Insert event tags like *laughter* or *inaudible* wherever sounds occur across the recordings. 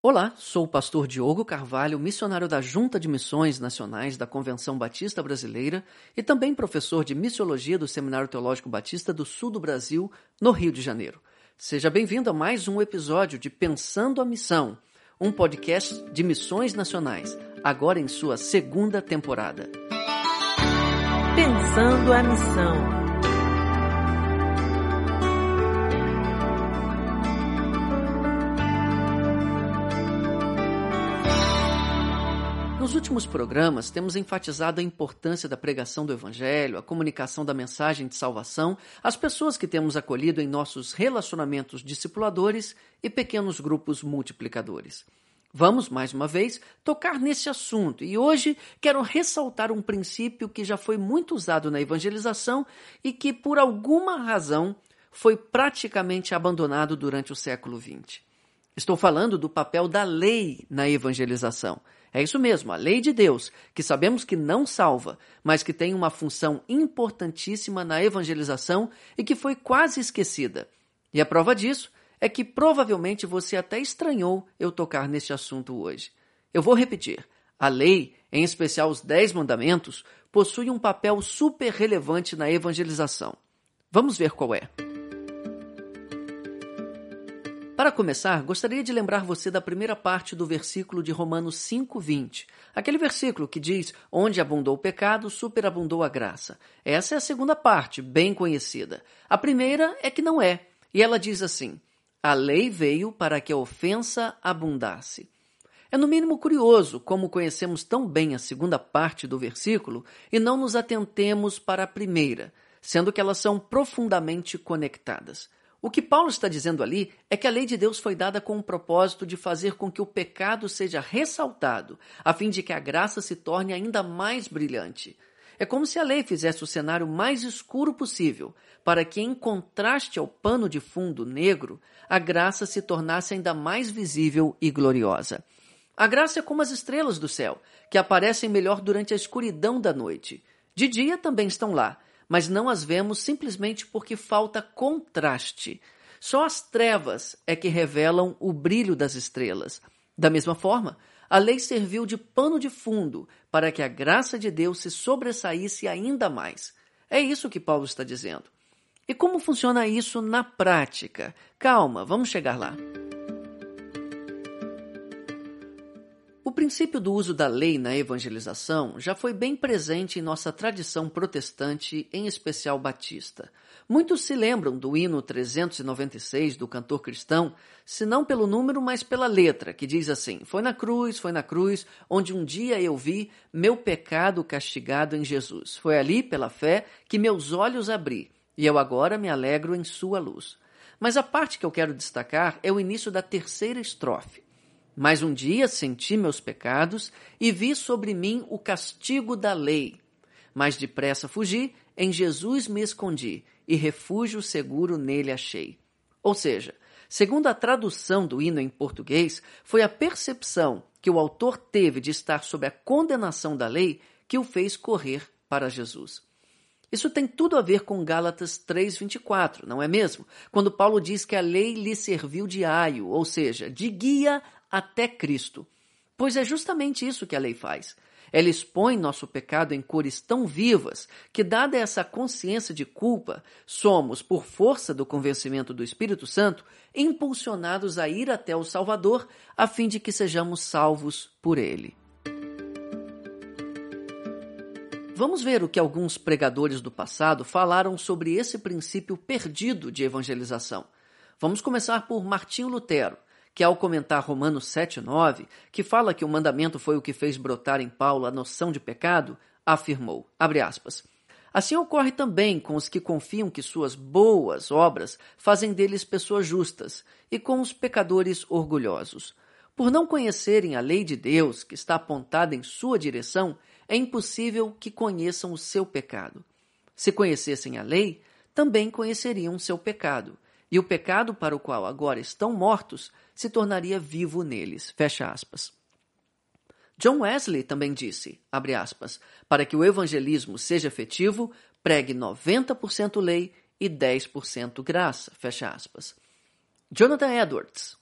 Olá, sou o pastor Diogo Carvalho, missionário da Junta de Missões Nacionais da Convenção Batista Brasileira e também professor de missiologia do Seminário Teológico Batista do Sul do Brasil, no Rio de Janeiro. Seja bem-vindo a mais um episódio de Pensando a Missão, um podcast de missões nacionais, agora em sua segunda temporada. Pensando a Missão. Últimos programas, temos enfatizado a importância da pregação do Evangelho, a comunicação da mensagem de salvação às pessoas que temos acolhido em nossos relacionamentos discipuladores e pequenos grupos multiplicadores. Vamos, mais uma vez, tocar nesse assunto e hoje quero ressaltar um princípio que já foi muito usado na evangelização e que, por alguma razão, foi praticamente abandonado durante o século XX. Estou falando do papel da lei na evangelização. É isso mesmo, a lei de Deus, que sabemos que não salva, mas que tem uma função importantíssima na evangelização e que foi quase esquecida. E a prova disso é que provavelmente você até estranhou eu tocar neste assunto hoje. Eu vou repetir. A lei, em especial os Dez Mandamentos, possui um papel super relevante na evangelização. Vamos ver qual é. Para começar, gostaria de lembrar você da primeira parte do versículo de Romanos 5:20. Aquele versículo que diz: "Onde abundou o pecado, superabundou a graça". Essa é a segunda parte, bem conhecida. A primeira é que não é, e ela diz assim: "A lei veio para que a ofensa abundasse". É no mínimo curioso como conhecemos tão bem a segunda parte do versículo e não nos atentemos para a primeira, sendo que elas são profundamente conectadas. O que Paulo está dizendo ali é que a lei de Deus foi dada com o propósito de fazer com que o pecado seja ressaltado, a fim de que a graça se torne ainda mais brilhante. É como se a lei fizesse o cenário mais escuro possível, para que, em contraste ao pano de fundo negro, a graça se tornasse ainda mais visível e gloriosa. A graça é como as estrelas do céu, que aparecem melhor durante a escuridão da noite. De dia também estão lá, mas não as vemos simplesmente porque falta contraste. Só as trevas é que revelam o brilho das estrelas. Da mesma forma, a lei serviu de pano de fundo para que a graça de Deus se sobressaísse ainda mais. É isso que Paulo está dizendo. E como funciona isso na prática? Calma, vamos chegar lá. Princípio do uso da lei na evangelização já foi bem presente em nossa tradição protestante, em especial batista. Muitos se lembram do hino 396 do cantor cristão, se não pelo número, mas pela letra, que diz assim: Foi na cruz, foi na cruz, onde um dia eu vi meu pecado castigado em Jesus. Foi ali, pela fé, que meus olhos abri, e eu agora me alegro em sua luz. Mas a parte que eu quero destacar é o início da terceira estrofe. Mas um dia senti meus pecados e vi sobre mim o castigo da lei. Mas depressa fugi, em Jesus me escondi, e refúgio seguro nele achei. Ou seja, segundo a tradução do hino em português, foi a percepção que o autor teve de estar sob a condenação da lei que o fez correr para Jesus. Isso tem tudo a ver com Gálatas 3:24, não é mesmo? Quando Paulo diz que a lei lhe serviu de aio, ou seja, de guia até Cristo. Pois é justamente isso que a lei faz. Ela expõe nosso pecado em cores tão vivas que, dada essa consciência de culpa, somos, por força do convencimento do Espírito Santo, impulsionados a ir até o Salvador a fim de que sejamos salvos por ele. Vamos ver o que alguns pregadores do passado falaram sobre esse princípio perdido de evangelização. Vamos começar por Martinho Lutero, que ao comentar Romanos 7,9, que fala que o mandamento foi o que fez brotar em Paulo a noção de pecado, afirmou, aspas, Assim ocorre também com os que confiam que suas boas obras fazem deles pessoas justas e com os pecadores orgulhosos. Por não conhecerem a lei de Deus que está apontada em sua direção, é impossível que conheçam o seu pecado. Se conhecessem a lei, também conheceriam seu pecado e o pecado para o qual agora estão mortos se tornaria vivo neles. Fecha aspas. John Wesley também disse, abre aspas, para que o evangelismo seja efetivo, pregue 90% lei e 10% graça, fecha aspas. Jonathan Edwards.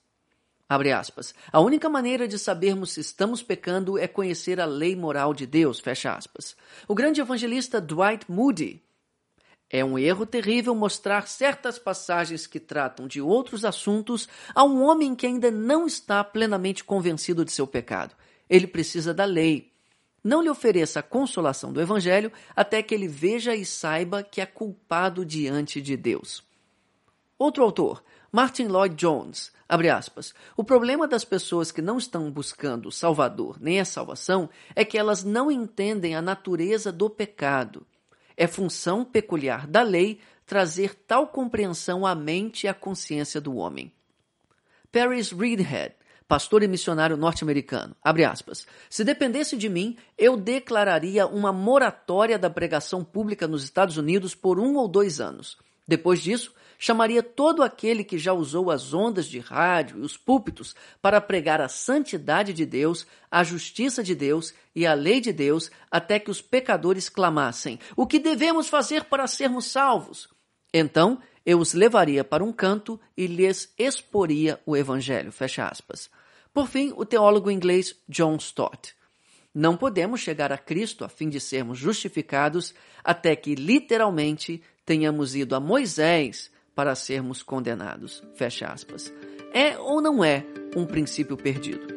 Abre aspas. A única maneira de sabermos se estamos pecando é conhecer a lei moral de Deus. Fecha aspas. O grande evangelista Dwight Moody. É um erro terrível mostrar certas passagens que tratam de outros assuntos a um homem que ainda não está plenamente convencido de seu pecado. Ele precisa da lei. Não lhe ofereça a consolação do Evangelho até que ele veja e saiba que é culpado diante de Deus. Outro autor, Martin Lloyd Jones, abre aspas, o problema das pessoas que não estão buscando o Salvador nem a salvação é que elas não entendem a natureza do pecado. É função peculiar da lei trazer tal compreensão à mente e à consciência do homem. Paris Reedhead, pastor e missionário norte-americano, abre aspas, se dependesse de mim, eu declararia uma moratória da pregação pública nos Estados Unidos por um ou dois anos. Depois disso, chamaria todo aquele que já usou as ondas de rádio e os púlpitos para pregar a santidade de Deus, a justiça de Deus e a lei de Deus, até que os pecadores clamassem: O que devemos fazer para sermos salvos? Então eu os levaria para um canto e lhes exporia o evangelho. Fecha aspas. Por fim, o teólogo inglês John Stott. Não podemos chegar a Cristo a fim de sermos justificados até que literalmente tenhamos ido a Moisés para sermos condenados. Fecha aspas. É ou não é um princípio perdido?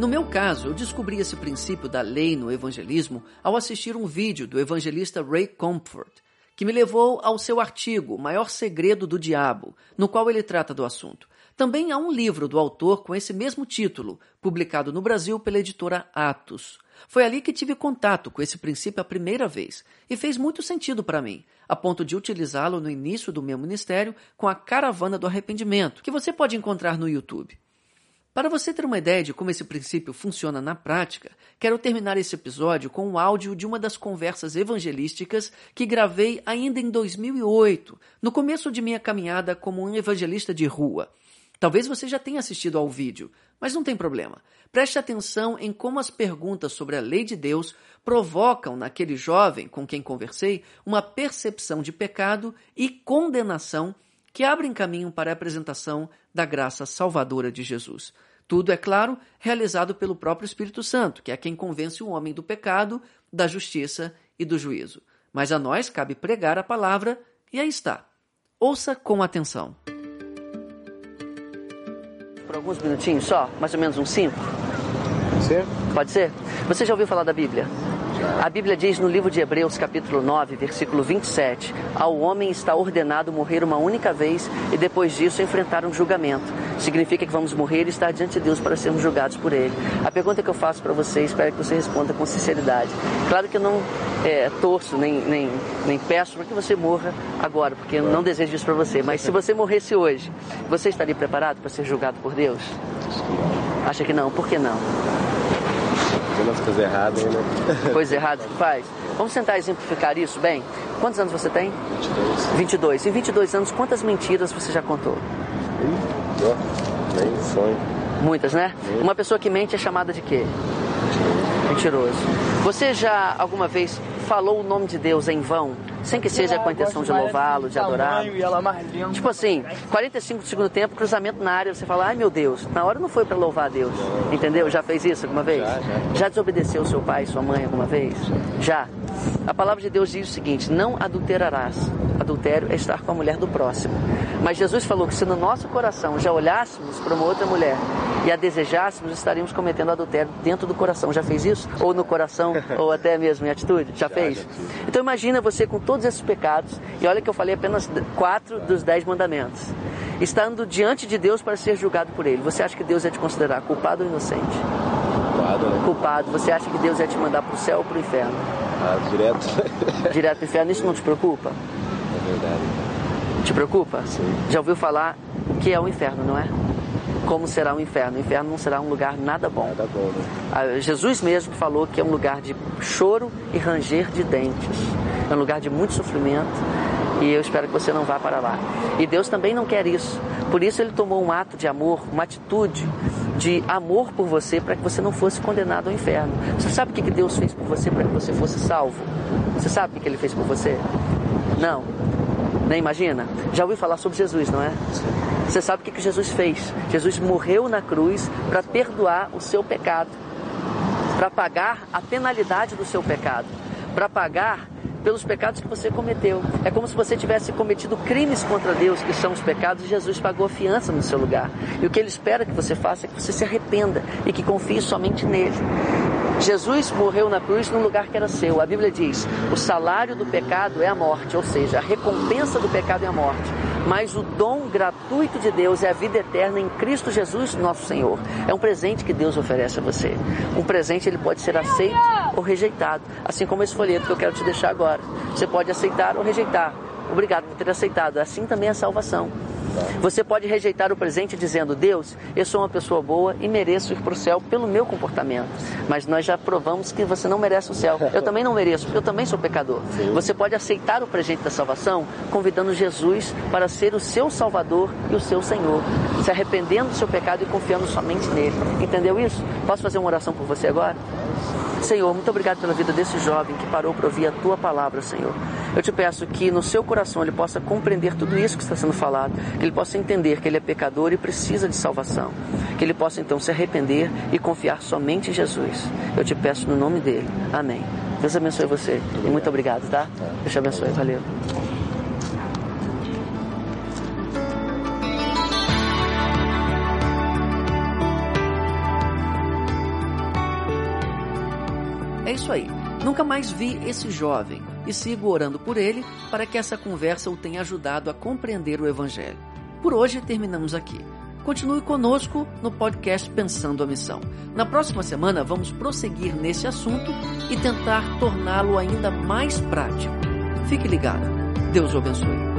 No meu caso, eu descobri esse princípio da lei no evangelismo ao assistir um vídeo do evangelista Ray Comfort, que me levou ao seu artigo Maior Segredo do Diabo, no qual ele trata do assunto. Também há um livro do autor com esse mesmo título, publicado no Brasil pela editora Atos. Foi ali que tive contato com esse princípio a primeira vez e fez muito sentido para mim, a ponto de utilizá-lo no início do meu ministério com a Caravana do Arrependimento, que você pode encontrar no YouTube. Para você ter uma ideia de como esse princípio funciona na prática, quero terminar esse episódio com um áudio de uma das conversas evangelísticas que gravei ainda em 2008, no começo de minha caminhada como um evangelista de rua. Talvez você já tenha assistido ao vídeo, mas não tem problema. Preste atenção em como as perguntas sobre a lei de Deus provocam naquele jovem com quem conversei uma percepção de pecado e condenação que abrem caminho para a apresentação da graça salvadora de Jesus. Tudo, é claro, realizado pelo próprio Espírito Santo, que é quem convence o homem do pecado, da justiça e do juízo. Mas a nós cabe pregar a palavra, e aí está. Ouça com atenção alguns minutinhos só? Mais ou menos uns cinco? Pode ser? Pode ser? Você já ouviu falar da Bíblia? A Bíblia diz no livro de Hebreus, capítulo 9, versículo 27, ao homem está ordenado morrer uma única vez e depois disso enfrentar um julgamento. Significa que vamos morrer e estar diante de Deus para sermos julgados por Ele. A pergunta que eu faço para você, espero que você responda com sinceridade. Claro que eu não é, torço, nem, nem, nem peço para que você morra agora, porque eu não desejo isso para você. Mas se você morresse hoje, você estaria preparado para ser julgado por Deus? Acha que não? Por que não? Fazendo as coisas erradas, né? *laughs* Coisas erradas que faz? Vamos tentar exemplificar isso bem? Quantos anos você tem? 22. 22. Em 22 anos, quantas mentiras você já contou? Ih, nem sonho. Muitas, né? Uma pessoa que mente é chamada de quê? Mentiroso. Você já alguma vez falou o nome de Deus em vão? sem que seja com a intenção de louvá-lo, de adorá-lo. Tipo assim, 45 do segundo tempo, cruzamento na área, você fala, ai meu Deus, na hora não foi para louvar a Deus. Entendeu? Já fez isso alguma vez? Já desobedeceu seu pai, sua mãe alguma vez? Já. A palavra de Deus diz o seguinte: não adulterarás. Adultério é estar com a mulher do próximo. Mas Jesus falou que se no nosso coração já olhássemos para uma outra mulher e a desejássemos, estaríamos cometendo adultério dentro do coração. Já fez isso? Ou no coração, *laughs* ou até mesmo em atitude? Já, já fez? Então imagina você com todos esses pecados, e olha que eu falei apenas quatro dos dez mandamentos, estando diante de Deus para ser julgado por ele. Você acha que Deus ia te considerar culpado ou inocente? Culpado, né? Culpado. Você acha que Deus ia te mandar para o céu ou para o inferno? Ah, direto. *laughs* direto inferno. Isso não te preocupa? É verdade. Te preocupa? Sim. Já ouviu falar que é o inferno, não é? como será o inferno. O inferno não será um lugar nada bom. Nada bom né? Ah, Jesus mesmo falou que é um lugar de choro e ranger de dentes. É um lugar de muito sofrimento e eu espero que você não vá para lá. E Deus também não quer isso. Por isso ele tomou um ato de amor, uma atitude de amor por você para que você não fosse condenado ao inferno. Você sabe o que Deus fez por você para que você fosse salvo? Você sabe o que ele fez por você? Não. Né? Imagina, já ouviu falar sobre Jesus, não é? Você sabe o que, que Jesus fez? Jesus morreu na cruz para perdoar o seu pecado, para pagar a penalidade do seu pecado, para pagar pelos pecados que você cometeu. É como se você tivesse cometido crimes contra Deus, que são os pecados, e Jesus pagou a fiança no seu lugar. E o que ele espera que você faça é que você se arrependa e que confie somente nele. Jesus morreu na cruz num lugar que era seu. A Bíblia diz: o salário do pecado é a morte, ou seja, a recompensa do pecado é a morte. Mas o dom gratuito de Deus é a vida eterna em Cristo Jesus, nosso Senhor. É um presente que Deus oferece a você. Um presente ele pode ser aceito ou rejeitado, assim como esse folheto que eu quero te deixar agora. Você pode aceitar ou rejeitar. Obrigado por ter aceitado. Assim também é a salvação. Você pode rejeitar o presente dizendo: Deus, eu sou uma pessoa boa e mereço ir para o céu pelo meu comportamento. Mas nós já provamos que você não merece o céu. Eu também não mereço, eu também sou pecador. Você pode aceitar o presente da salvação convidando Jesus para ser o seu Salvador e o seu Senhor, se arrependendo do seu pecado e confiando somente nele. Entendeu isso? Posso fazer uma oração por você agora? Senhor, muito obrigado pela vida desse jovem que parou para ouvir a tua palavra, Senhor. Eu te peço que no seu coração ele possa compreender tudo isso que está sendo falado, que ele possa entender que ele é pecador e precisa de salvação, que ele possa então se arrepender e confiar somente em Jesus. Eu te peço no nome dele. Amém. Deus abençoe você e muito obrigado, tá? Deus te abençoe. Valeu. É isso aí. Nunca mais vi esse jovem e sigo orando por ele para que essa conversa o tenha ajudado a compreender o Evangelho. Por hoje terminamos aqui. Continue conosco no podcast Pensando a Missão. Na próxima semana vamos prosseguir nesse assunto e tentar torná-lo ainda mais prático. Fique ligado. Deus o abençoe.